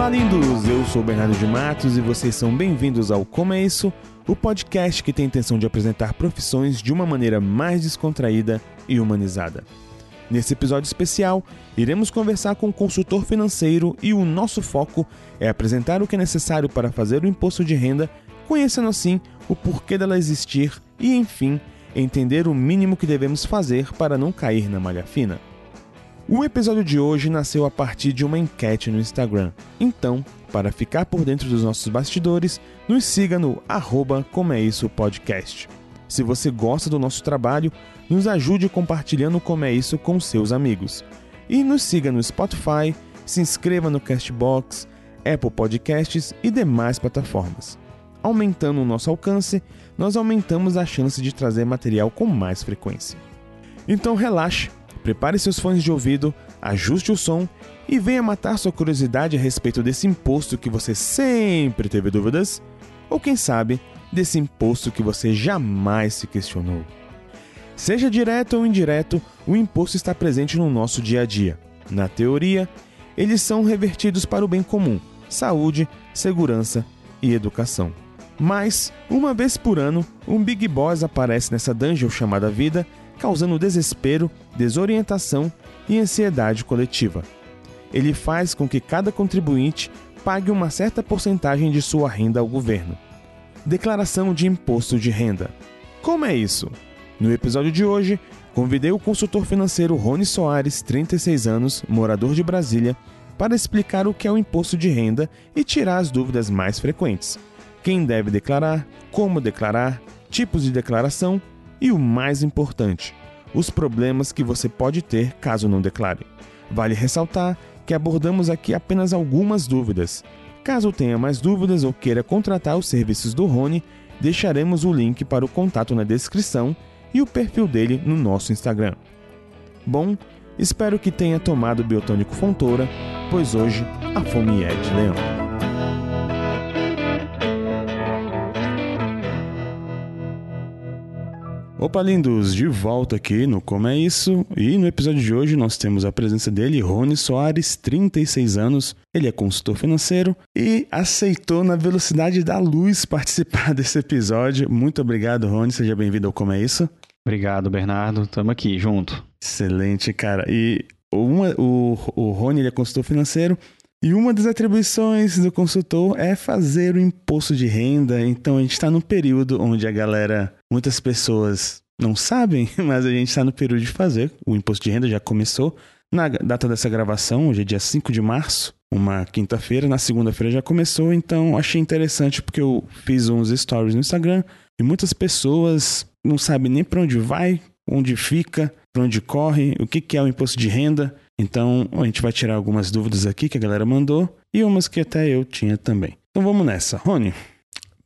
Olá, lindos! Eu sou Bernardo de Matos e vocês são bem-vindos ao Como é Isso, o podcast que tem a intenção de apresentar profissões de uma maneira mais descontraída e humanizada. Nesse episódio especial, iremos conversar com um consultor financeiro e o nosso foco é apresentar o que é necessário para fazer o imposto de renda, conhecendo assim o porquê dela existir e, enfim, entender o mínimo que devemos fazer para não cair na malha fina. O episódio de hoje nasceu a partir de uma enquete no Instagram. Então, para ficar por dentro dos nossos bastidores, nos siga no arroba Como é Isso Podcast. Se você gosta do nosso trabalho, nos ajude compartilhando Como é Isso com seus amigos. E nos siga no Spotify, se inscreva no Castbox, Apple Podcasts e demais plataformas. Aumentando o nosso alcance, nós aumentamos a chance de trazer material com mais frequência. Então relaxe Prepare seus fones de ouvido, ajuste o som e venha matar sua curiosidade a respeito desse imposto que você sempre teve dúvidas, ou quem sabe, desse imposto que você jamais se questionou. Seja direto ou indireto, o imposto está presente no nosso dia a dia. Na teoria, eles são revertidos para o bem comum, saúde, segurança e educação. Mas, uma vez por ano, um Big Boss aparece nessa dungeon chamada vida causando desespero, desorientação e ansiedade coletiva. Ele faz com que cada contribuinte pague uma certa porcentagem de sua renda ao governo. Declaração de Imposto de Renda. Como é isso? No episódio de hoje, convidei o consultor financeiro Rony Soares, 36 anos, morador de Brasília, para explicar o que é o imposto de renda e tirar as dúvidas mais frequentes. Quem deve declarar, como declarar, tipos de declaração e o mais importante, os problemas que você pode ter caso não declare. Vale ressaltar que abordamos aqui apenas algumas dúvidas. Caso tenha mais dúvidas ou queira contratar os serviços do Rony, deixaremos o link para o contato na descrição e o perfil dele no nosso Instagram. Bom, espero que tenha tomado o biotônico Fontoura, pois hoje a fome é de leão. Opa, lindos! De volta aqui no Como é Isso. E no episódio de hoje nós temos a presença dele, Rony Soares, 36 anos. Ele é consultor financeiro e aceitou na velocidade da luz participar desse episódio. Muito obrigado, Rony. Seja bem-vindo ao Como é Isso. Obrigado, Bernardo. Tamo aqui junto. Excelente, cara. E uma, o, o Rony ele é consultor financeiro. E uma das atribuições do consultor é fazer o imposto de renda. Então a gente está num período onde a galera, muitas pessoas não sabem, mas a gente está no período de fazer. O imposto de renda já começou. Na data dessa gravação, hoje é dia 5 de março, uma quinta-feira. Na segunda-feira já começou, então achei interessante porque eu fiz uns stories no Instagram e muitas pessoas não sabem nem para onde vai, onde fica, para onde corre, o que, é o imposto de renda. Então, a gente vai tirar algumas dúvidas aqui que a galera mandou e umas que até eu tinha também. Então vamos nessa. Rony,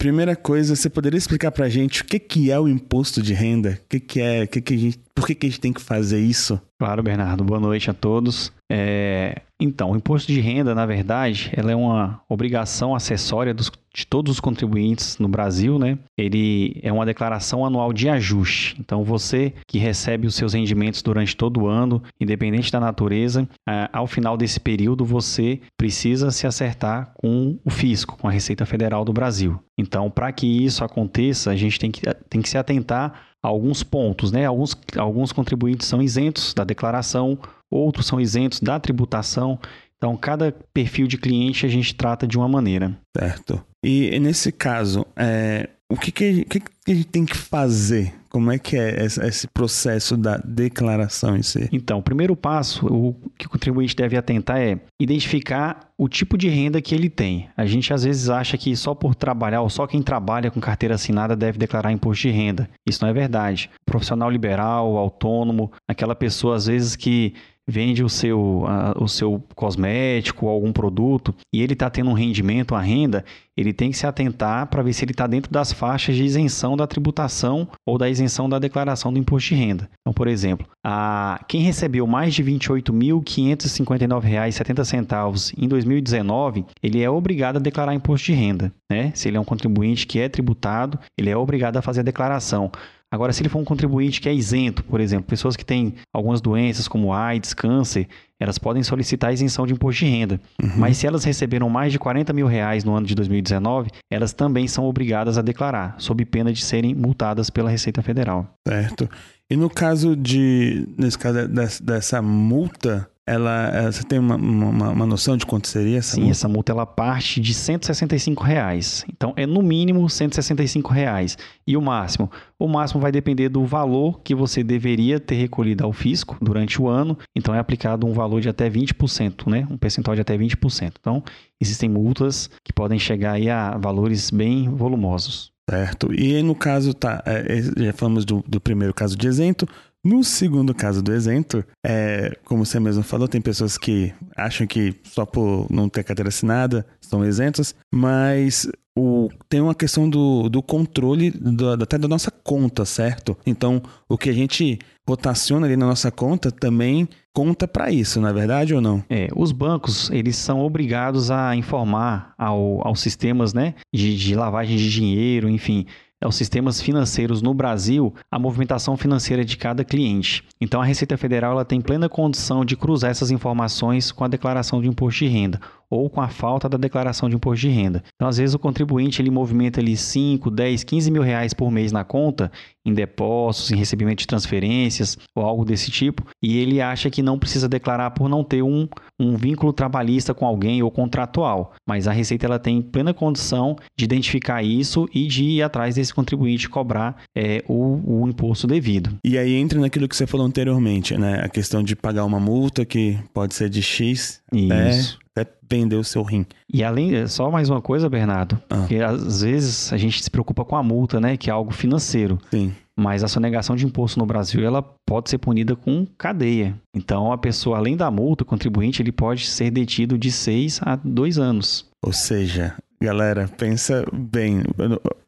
primeira coisa, você poderia explicar pra gente o que, que é o imposto de renda? O que, que é? Que que gente, por que, que a gente tem que fazer isso? Claro, Bernardo. Boa noite a todos. É, então, o imposto de renda, na verdade, ela é uma obrigação acessória dos, de todos os contribuintes no Brasil, né? Ele é uma declaração anual de ajuste. Então, você que recebe os seus rendimentos durante todo o ano, independente da natureza, ao final desse período você precisa se acertar com o fisco, com a Receita Federal do Brasil. Então, para que isso aconteça, a gente tem que, tem que se atentar alguns pontos, né? Alguns, alguns contribuintes são isentos da declaração, outros são isentos da tributação. Então, cada perfil de cliente a gente trata de uma maneira. Certo. E nesse caso, é, o que, que, que, a gente tem que fazer? Como é que é esse processo da declaração em si? Então, o primeiro passo, o que o contribuinte deve atentar é identificar o tipo de renda que ele tem. A gente às vezes acha que só por trabalhar ou só quem trabalha com carteira assinada deve declarar imposto de renda. Isso não é verdade. Profissional liberal, autônomo, aquela pessoa às vezes que vende o seu, a, o seu cosmético algum produto e ele está tendo um rendimento, uma renda, ele tem que se atentar para ver se ele está dentro das faixas de isenção da tributação ou da isenção da declaração do imposto de renda. Então, por exemplo, a, quem recebeu mais de R$ 28.559,70 em 2019, ele é obrigado a declarar imposto de renda. Né? Se ele é um contribuinte que é tributado, ele é obrigado a fazer a declaração. Agora, se ele for um contribuinte que é isento, por exemplo, pessoas que têm algumas doenças como AIDS, câncer, elas podem solicitar isenção de imposto de renda. Uhum. Mas se elas receberam mais de 40 mil reais no ano de 2019, elas também são obrigadas a declarar, sob pena de serem multadas pela Receita Federal. Certo. E no caso de, nesse caso dessa multa, ela, eh, você tem uma, uma, uma, noção de quanto seria essa Sim, multa? essa multa ela parte de 165 reais. Então é no mínimo 165 reais. E o máximo? O máximo vai depender do valor que você deveria ter recolhido ao fisco durante o ano. Então é aplicado um valor de até 20%, né? Um percentual de até 20%. Então existem multas que podem chegar aí a valores bem volumosos. Certo. E no caso, tá, é, já falamos do, do primeiro caso de isento. No segundo caso do isento, é, como você mesmo falou, tem pessoas que acham que só por não ter carteira assinada são isentos, mas o, tem uma questão do, do controle do, até da nossa conta, certo? Então, o que a gente rotaciona ali na nossa conta também conta para isso, não é verdade ou não? É, os bancos, eles são obrigados a informar ao, aos sistemas né, de, de lavagem de dinheiro, enfim, aos sistemas financeiros no Brasil a movimentação financeira de cada cliente. Então a Receita Federal ela tem plena condição de cruzar essas informações com a declaração de imposto de renda ou com a falta da declaração de imposto de renda. Então, às vezes, o contribuinte ele movimenta ali 5, 10, 15 mil reais por mês na conta, em depósitos, em recebimento de transferências ou algo desse tipo, e ele acha que não precisa declarar por não ter um, um vínculo trabalhista com alguém ou contratual. Mas a Receita ela tem plena condição de identificar isso e de ir atrás desse contribuinte cobrar é, o, o imposto devido. E aí entra naquilo que você falou anteriormente, né? A questão de pagar uma multa que pode ser de X Isso até vender o seu rim. E além, só mais uma coisa, Bernardo, ah. que às vezes a gente se preocupa com a multa, né, que é algo financeiro. Sim. Mas a sonegação de imposto no Brasil, ela pode ser punida com cadeia. Então, a pessoa, além da multa, o contribuinte, ele pode ser detido de seis a dois anos. Ou seja, galera, pensa bem.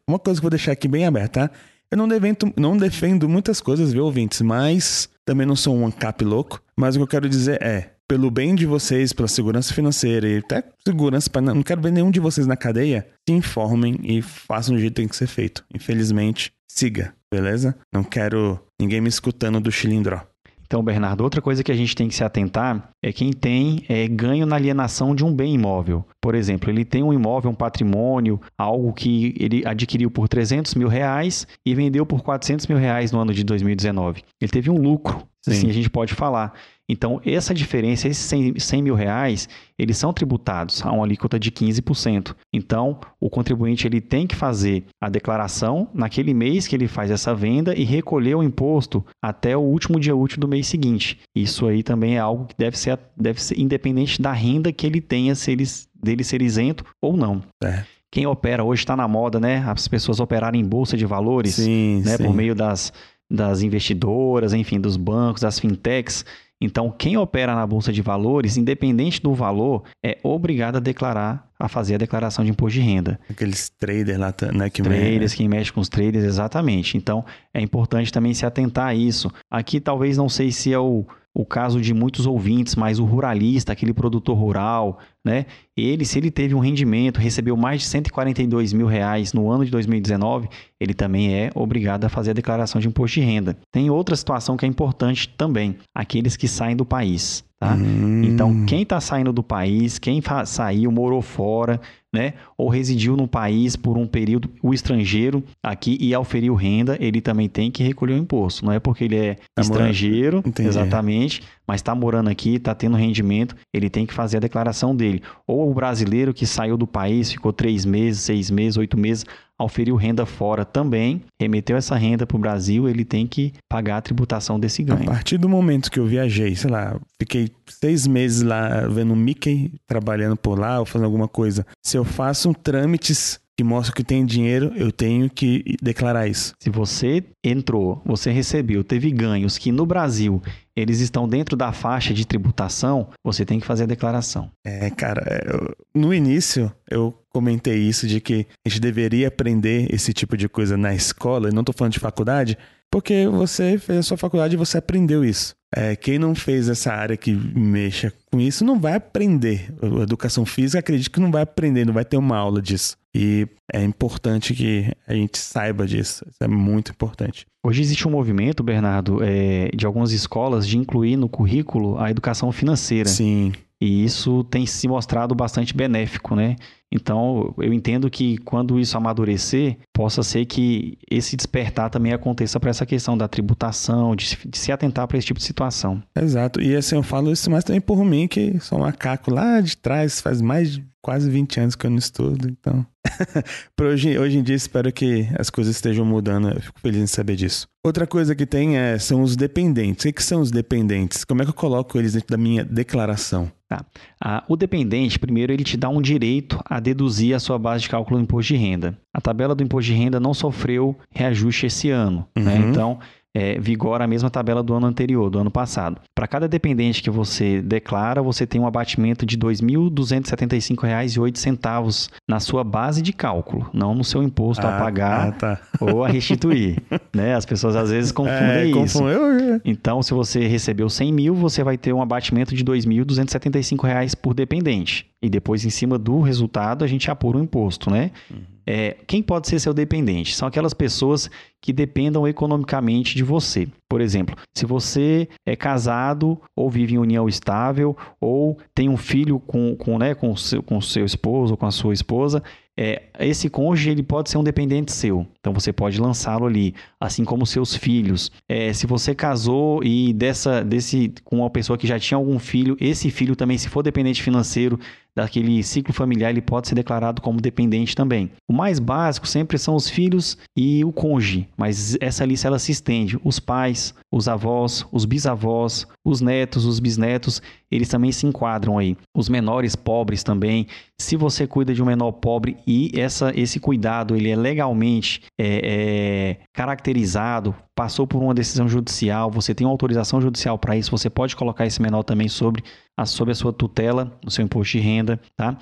Uma coisa que eu vou deixar aqui bem aberta, tá? Eu não defendo, não defendo muitas coisas, viu, ouvintes? Mas também não sou um ANCAP louco. Mas o que eu quero dizer é, pelo bem de vocês, pela segurança financeira e até segurança para não quero ver nenhum de vocês na cadeia, se informem e façam do jeito que tem que ser feito. Infelizmente, siga, beleza? Não quero ninguém me escutando do chilindró. Então, Bernardo, outra coisa que a gente tem que se atentar é quem tem é, ganho na alienação de um bem imóvel. Por exemplo, ele tem um imóvel, um patrimônio, algo que ele adquiriu por 300 mil reais e vendeu por 400 mil reais no ano de 2019. Ele teve um lucro, Sim. assim a gente pode falar. Então, essa diferença, esses 100, 100 mil reais, eles são tributados a uma alíquota de 15%. Então, o contribuinte ele tem que fazer a declaração naquele mês que ele faz essa venda e recolher o imposto até o último dia útil do mês seguinte. Isso aí também é algo que deve ser, deve ser independente da renda que ele tenha, se ele, dele ser isento ou não. É quem opera hoje está na moda, né? As pessoas operarem em bolsa de valores, sim, né? Sim. Por meio das, das investidoras, enfim, dos bancos, das fintechs. Então, quem opera na bolsa de valores, independente do valor, é obrigado a declarar, a fazer a declaração de imposto de renda. Aqueles traders lá, né? Que traders, quem mexe com os traders, exatamente. Então, é importante também se atentar a isso. Aqui, talvez, não sei se é o o caso de muitos ouvintes, mas o ruralista, aquele produtor rural, né? Ele, se ele teve um rendimento, recebeu mais de 142 mil reais no ano de 2019, ele também é obrigado a fazer a declaração de imposto de renda. Tem outra situação que é importante também, aqueles que saem do país. Tá? Hum. Então, quem está saindo do país, quem saiu, morou fora, né? Ou residiu no país por um período, o estrangeiro aqui e auferiu renda, ele também tem que recolher o imposto. Não é porque ele é tá estrangeiro, exatamente, mas está morando aqui, está tendo rendimento, ele tem que fazer a declaração dele. Ou o brasileiro que saiu do país, ficou três meses, seis meses, oito meses, auferiu renda fora também, remeteu essa renda para o Brasil, ele tem que pagar a tributação desse ganho. A partir do momento que eu viajei, sei lá, fiquei seis meses lá vendo o Mickey trabalhando por lá ou fazendo alguma coisa, se eu faço trâmites que mostram que tem dinheiro, eu tenho que declarar isso. Se você entrou, você recebeu, teve ganhos que no Brasil eles estão dentro da faixa de tributação, você tem que fazer a declaração. É, cara, é, no início eu comentei isso de que a gente deveria aprender esse tipo de coisa na escola, e não estou falando de faculdade, porque você fez a sua faculdade e você aprendeu isso. É, quem não fez essa área que mexa com isso não vai aprender. A educação física, acredito que não vai aprender, não vai ter uma aula disso. E é importante que a gente saiba disso. Isso é muito importante. Hoje existe um movimento, Bernardo, é, de algumas escolas de incluir no currículo a educação financeira. Sim. E isso tem se mostrado bastante benéfico, né? Então, eu entendo que quando isso amadurecer, possa ser que esse despertar também aconteça para essa questão da tributação, de, de se atentar para esse tipo de situação. Exato. E assim, eu falo isso mais também por mim, que sou um macaco lá de trás, faz mais de quase 20 anos que eu não estudo, então. hoje, hoje em dia, espero que as coisas estejam mudando. Eu fico feliz em saber disso. Outra coisa que tem é, são os dependentes. O que, que são os dependentes? Como é que eu coloco eles dentro da minha declaração? Tá. Ah, o dependente, primeiro, ele te dá um direito a deduzir a sua base de cálculo do imposto de renda. A tabela do imposto de renda não sofreu reajuste esse ano. Né? Uhum. Né? Então, é, vigora a mesma tabela do ano anterior, do ano passado. Para cada dependente que você declara, você tem um abatimento de R$ 2.275,08 na sua base de cálculo, não no seu imposto ah, a pagar ah, tá. ou a restituir. né? As pessoas às vezes confundem é, isso. Confundeu. Então, se você recebeu 100 mil, você vai ter um abatimento de R$ 2.275 por dependente. E depois, em cima do resultado, a gente apura o imposto, né? Uhum. É, quem pode ser seu dependente? São aquelas pessoas que dependam economicamente de você. Por exemplo, se você é casado ou vive em união estável ou tem um filho com, com, né, com, seu, com seu esposo ou com a sua esposa, é, esse cônjuge ele pode ser um dependente seu. Então você pode lançá-lo ali, assim como seus filhos. É, se você casou e dessa, desse com uma pessoa que já tinha algum filho, esse filho também, se for dependente financeiro, daquele ciclo familiar, ele pode ser declarado como dependente também. O mais básico sempre são os filhos e o cônjuge, mas essa lista ela se estende. Os pais, os avós, os bisavós, os netos, os bisnetos, eles também se enquadram aí. Os menores pobres também. Se você cuida de um menor pobre e essa, esse cuidado ele é legalmente é, é, caracterizado, passou por uma decisão judicial, você tem uma autorização judicial para isso, você pode colocar esse menor também sobre a, sobre a sua tutela, o seu imposto de renda, tá?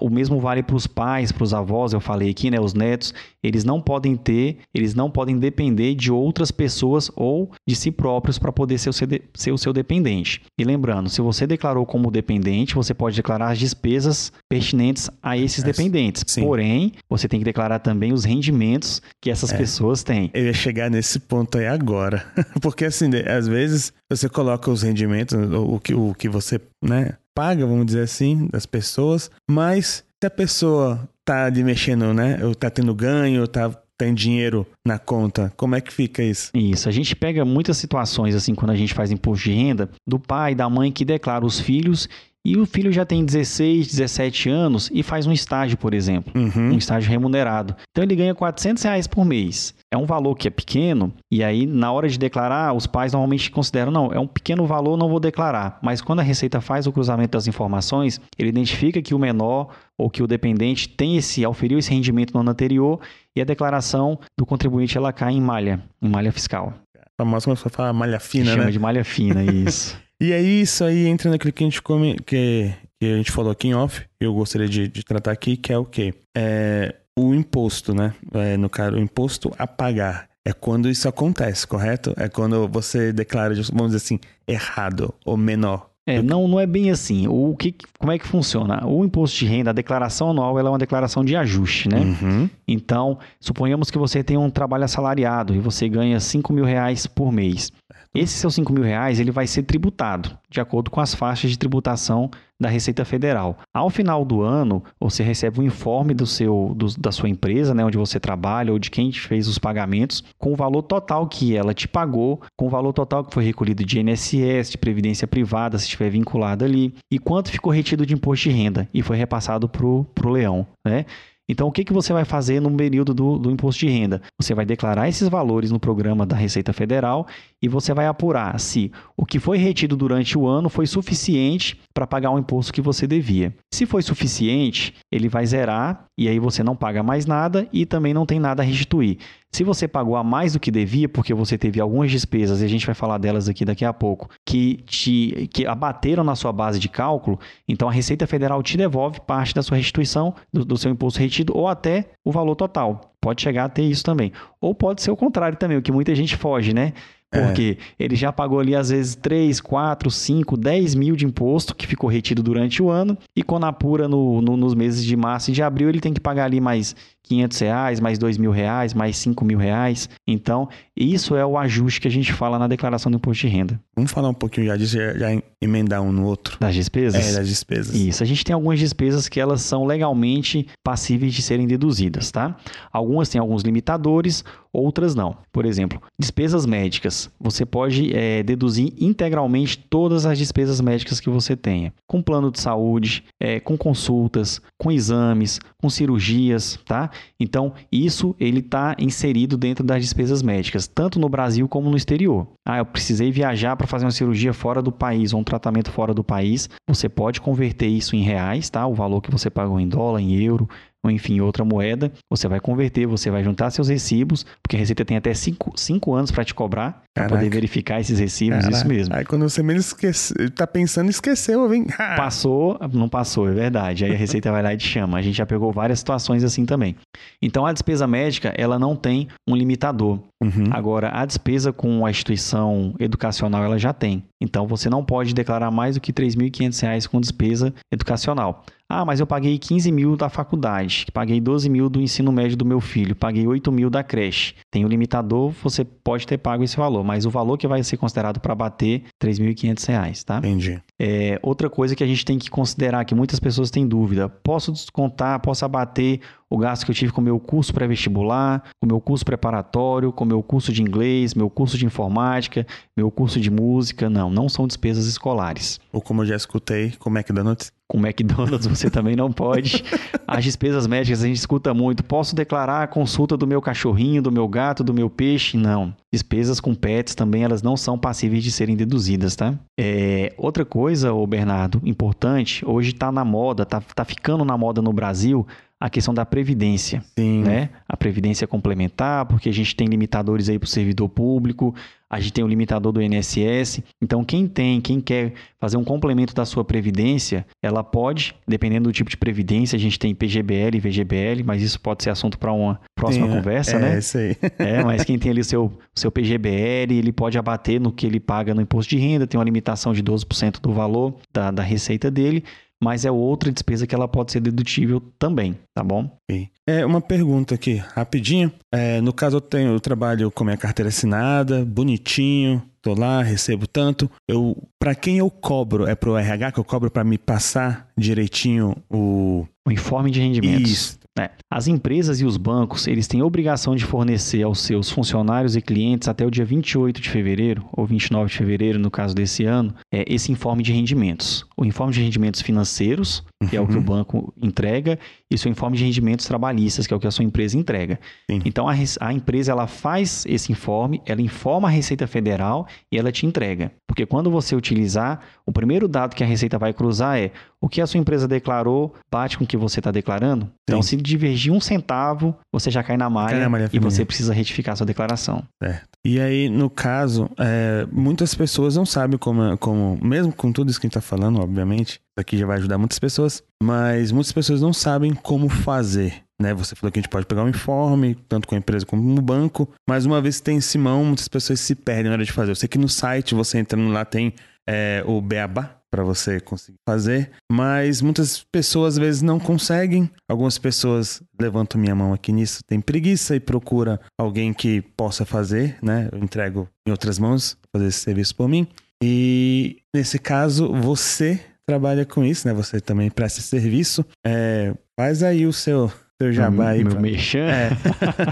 O mesmo vale para os pais, para os avós, eu falei aqui, né? Os netos, eles não podem ter, eles não podem depender de outras pessoas ou de si próprios para poder ser o, seu, ser o seu dependente. E lembrando, se você declarou como dependente, você pode declarar as despesas pertinentes a esses é, dependentes. Sim. Porém, você tem que declarar também os rendimentos que essas é, pessoas têm. Eu ia chegar nesse ponto aí agora. Porque assim, às vezes você coloca os rendimentos, o que, o que você, né? Paga, vamos dizer assim, das pessoas, mas se a pessoa tá ali mexendo, né, ou tá tendo ganho, ou tá tem dinheiro na conta. Como é que fica isso? Isso, a gente pega muitas situações assim quando a gente faz imposto de renda do pai, da mãe que declara os filhos e o filho já tem 16, 17 anos e faz um estágio, por exemplo, uhum. um estágio remunerado. Então ele ganha 400 reais por mês. É um valor que é pequeno e aí na hora de declarar, os pais normalmente consideram, não, é um pequeno valor, não vou declarar. Mas quando a Receita faz o cruzamento das informações, ele identifica que o menor ou que o dependente tem esse, auferiu esse rendimento no ano anterior e a declaração do contribuinte ela cai em malha, em malha fiscal. A famosa como você fala malha fina, Chama né? de malha fina, isso. E aí, isso aí entra naquilo que a gente come, que, que a gente falou aqui em off, eu gostaria de, de tratar aqui, que é o quê? É o imposto, né? É, no caso, o imposto a pagar. É quando isso acontece, correto? É quando você declara, vamos dizer assim, errado ou menor. É, não, não é bem assim. O que, como é que funciona? O imposto de renda, a declaração anual, ela é uma declaração de ajuste, né? Uhum. Então, suponhamos que você tem um trabalho assalariado e você ganha 5 mil reais por mês. Esse seus 5 mil reais ele vai ser tributado de acordo com as faixas de tributação da Receita Federal. Ao final do ano, você recebe um informe do seu, do, da sua empresa, né, onde você trabalha ou de quem fez os pagamentos, com o valor total que ela te pagou, com o valor total que foi recolhido de INSS, de previdência privada, se estiver vinculado ali, e quanto ficou retido de imposto de renda e foi repassado para o leão. Né? Então, o que, que você vai fazer no período do, do imposto de renda? Você vai declarar esses valores no programa da Receita Federal e você vai apurar se o que foi retido durante o ano foi suficiente para pagar o imposto que você devia. Se foi suficiente, ele vai zerar e aí você não paga mais nada e também não tem nada a restituir. Se você pagou a mais do que devia, porque você teve algumas despesas, e a gente vai falar delas aqui daqui a pouco, que te que abateram na sua base de cálculo, então a Receita Federal te devolve parte da sua restituição, do, do seu imposto retido, ou até o valor total. Pode chegar a ter isso também. Ou pode ser o contrário também, o que muita gente foge, né? Porque é. ele já pagou ali, às vezes, 3, 4, 5, 10 mil de imposto que ficou retido durante o ano. E quando apura no, no, nos meses de março e de abril, ele tem que pagar ali mais 500 reais, mais 2 mil reais, mais 5 mil reais. Então, isso é o ajuste que a gente fala na declaração do imposto de renda. Vamos falar um pouquinho já disso, já, já emendar um no outro. Das despesas? É, das despesas. Isso. A gente tem algumas despesas que elas são legalmente passíveis de serem deduzidas, tá? Algumas têm alguns limitadores, outras não. Por exemplo, despesas médicas. Você pode é, deduzir integralmente todas as despesas médicas que você tenha. Com plano de saúde, é, com consultas, com exames, com cirurgias, tá? Então, isso ele está inserido dentro das despesas médicas, tanto no Brasil como no exterior. Ah, eu precisei viajar para fazer uma cirurgia fora do país ou um tratamento fora do país. Você pode converter isso em reais, tá? O valor que você pagou em dólar, em euro, ou enfim, outra moeda, você vai converter, você vai juntar seus recibos, porque a Receita tem até 5 anos para te cobrar, para poder verificar esses recibos, Caraca. isso mesmo. Aí quando você menos esquece, tá pensando, esqueceu, vem. passou, não passou, é verdade. Aí a Receita vai lá e te chama. A gente já pegou várias situações assim também. Então a despesa médica, ela não tem um limitador. Uhum. Agora, a despesa com a instituição educacional, ela já tem. Então você não pode declarar mais do que R$ 3.500 com despesa educacional. Ah, mas eu paguei 15 mil da faculdade, paguei 12 mil do ensino médio do meu filho, paguei 8 mil da creche. Tem o um limitador, você pode ter pago esse valor, mas o valor que vai ser considerado para bater R$ 3.500, tá? Entendi. É, outra coisa que a gente tem que considerar, que muitas pessoas têm dúvida, posso descontar, posso abater o gasto que eu tive com o meu curso pré-vestibular, com o meu curso preparatório, com o meu curso de inglês, meu curso de informática, meu curso de música. Não, não são despesas escolares. Ou como eu já escutei, com o McDonald's. Com o McDonald's você também não pode. As despesas médicas a gente escuta muito. Posso declarar a consulta do meu cachorrinho, do meu gato, do meu peixe? Não. Despesas com pets também elas não são passíveis de serem deduzidas, tá? É, outra coisa, ô Bernardo, importante, hoje está na moda, tá, tá ficando na moda no Brasil a questão da previdência, Sim. né? A previdência complementar, porque a gente tem limitadores aí para o servidor público, a gente tem o limitador do INSS. Então, quem tem, quem quer fazer um complemento da sua previdência, ela pode, dependendo do tipo de previdência, a gente tem PGBL e VGBL, mas isso pode ser assunto para uma próxima Sim, conversa, é, né? É, isso aí. é, mas quem tem ali o seu, seu PGBL, ele pode abater no que ele paga no imposto de renda, tem uma limitação de 12% do valor da, da receita dele mas é outra despesa que ela pode ser dedutível também, tá bom? É uma pergunta aqui, rapidinho. É, no caso eu tenho, eu trabalho com minha carteira assinada, bonitinho, tô lá, recebo tanto. Eu, para quem eu cobro? É pro RH que eu cobro para me passar direitinho o o informe de rendimentos. Isso. É. As empresas e os bancos, eles têm obrigação de fornecer aos seus funcionários e clientes até o dia 28 de fevereiro, ou 29 de fevereiro, no caso desse ano, é, esse informe de rendimentos. O informe de rendimentos financeiros, que uhum. é o que o uhum. banco entrega, e o seu informe de rendimentos trabalhistas, que é o que a sua empresa entrega. Sim. Então, a, a empresa ela faz esse informe, ela informa a Receita Federal e ela te entrega. Porque quando você utilizar, o primeiro dado que a Receita vai cruzar é o que a sua empresa declarou bate com o que você está declarando. Então, Sim. se divergir um centavo, você já cai na malha, cai na malha e você precisa retificar sua declaração. Certo. E aí, no caso, é, muitas pessoas não sabem como, como, mesmo com tudo isso que a gente está falando, obviamente, isso aqui já vai ajudar muitas pessoas, mas muitas pessoas não sabem como fazer. Né? Você falou que a gente pode pegar um informe, tanto com a empresa como no banco, mas uma vez que tem em Simão, muitas pessoas se perdem na hora de fazer. Eu sei que no site, você entrando lá, tem é, o Beabá, para você conseguir fazer, mas muitas pessoas às vezes não conseguem. Algumas pessoas levantam minha mão aqui nisso, tem preguiça e procura alguém que possa fazer, né? Eu entrego em outras mãos fazer esse serviço por mim. E nesse caso, você trabalha com isso, né? Você também presta esse serviço. É, faz aí o seu, seu jabá aí. Meu pra... mexer. É.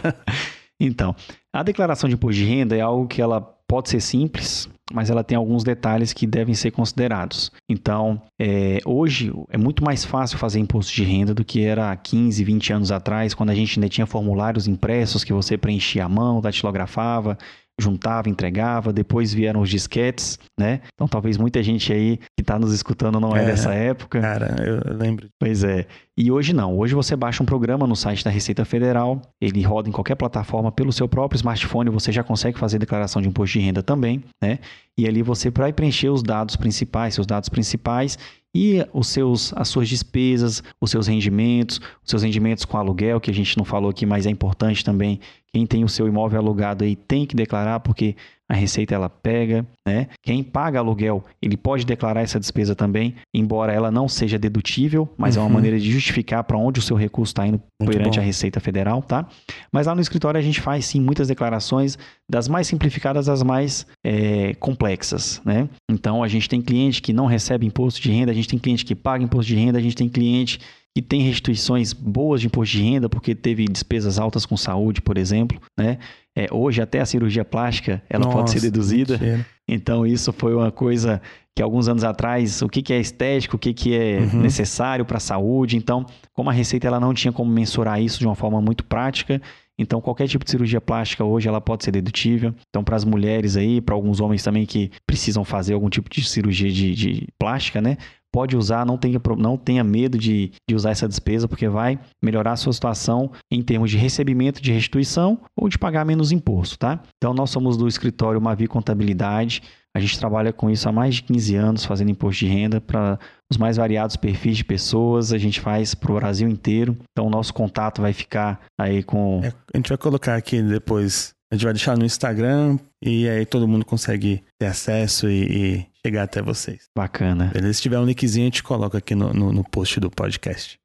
então, a declaração de imposto de renda é algo que ela pode ser simples, mas ela tem alguns detalhes que devem ser considerados. Então, é, hoje é muito mais fácil fazer imposto de renda do que era 15, 20 anos atrás, quando a gente ainda tinha formulários impressos que você preenchia à mão, datilografava, juntava, entregava, depois vieram os disquetes, né? Então talvez muita gente aí que está nos escutando não é, é dessa época. Cara, eu lembro. Pois é. E hoje não. Hoje você baixa um programa no site da Receita Federal, ele roda em qualquer plataforma pelo seu próprio smartphone, você já consegue fazer declaração de imposto de renda também, né? E ali você vai preencher os dados principais, seus dados principais e os seus, as suas despesas, os seus rendimentos, os seus rendimentos com aluguel, que a gente não falou aqui, mas é importante também. Quem tem o seu imóvel alugado aí tem que declarar, porque a receita ela pega, né? Quem paga aluguel, ele pode declarar essa despesa também, embora ela não seja dedutível, mas uhum. é uma uhum. maneira de justificar para onde o seu recurso está indo Muito perante bom. a Receita Federal, tá? Mas lá no escritório a gente faz sim muitas declarações, das mais simplificadas às mais é, complexas, né? Então a gente tem cliente que não recebe imposto de renda, a gente tem cliente que paga imposto de renda, a gente tem cliente que tem restituições boas de imposto de renda porque teve despesas altas com saúde, por exemplo, né? É, hoje até a cirurgia plástica ela Nossa, pode ser deduzida. Mentira. Então isso foi uma coisa que alguns anos atrás, o que, que é estético, o que, que é uhum. necessário para a saúde. Então, como a Receita ela não tinha como mensurar isso de uma forma muito prática, então qualquer tipo de cirurgia plástica hoje ela pode ser dedutível. Então para as mulheres aí, para alguns homens também que precisam fazer algum tipo de cirurgia de, de plástica, né? Pode usar, não tenha, não tenha medo de, de usar essa despesa, porque vai melhorar a sua situação em termos de recebimento de restituição ou de pagar menos imposto, tá? Então, nós somos do escritório Mavi Contabilidade, a gente trabalha com isso há mais de 15 anos, fazendo imposto de renda para os mais variados perfis de pessoas, a gente faz para o Brasil inteiro, então o nosso contato vai ficar aí com... É, a gente vai colocar aqui depois, a gente vai deixar no Instagram e aí todo mundo consegue ter acesso e, e chegar até vocês. Bacana. Beleza? Se tiver um linkzinho, a gente coloca aqui no, no, no post do podcast.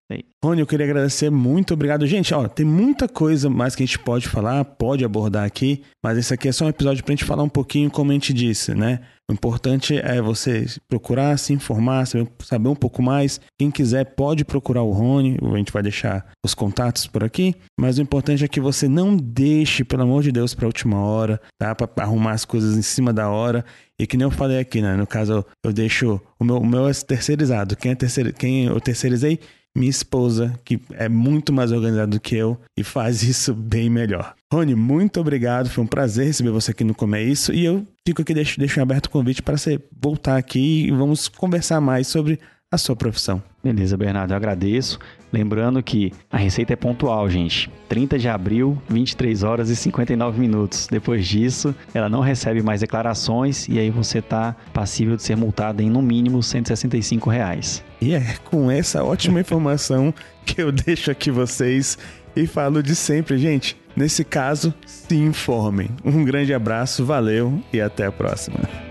Rony, eu queria agradecer, muito obrigado. Gente, ó, tem muita coisa mais que a gente pode falar, pode abordar aqui, mas esse aqui é só um episódio pra gente falar um pouquinho, como a gente disse, né? O importante é você procurar se informar, saber um pouco mais. Quem quiser pode procurar o Rony, a gente vai deixar os contatos por aqui. Mas o importante é que você não deixe, pelo amor de Deus, para a última hora, tá? Para arrumar as coisas em cima da hora. E que nem eu falei aqui, né? No caso, eu, eu deixo o meu, o meu é terceirizado. Quem é terceir, quem eu terceirizei? minha esposa, que é muito mais organizada do que eu e faz isso bem melhor. Rony, muito obrigado. Foi um prazer receber você aqui no Como é Isso. E eu fico aqui, deixo, deixo aberto o convite para você voltar aqui e vamos conversar mais sobre a sua profissão. Beleza, Bernardo, eu agradeço. Lembrando que a receita é pontual, gente. 30 de abril, 23 horas e 59 minutos. Depois disso, ela não recebe mais declarações e aí você está passível de ser multado em no mínimo 165 reais. E é com essa ótima informação que eu deixo aqui vocês e falo de sempre, gente. Nesse caso, se informem. Um grande abraço, valeu e até a próxima.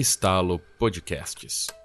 Estalo Podcasts.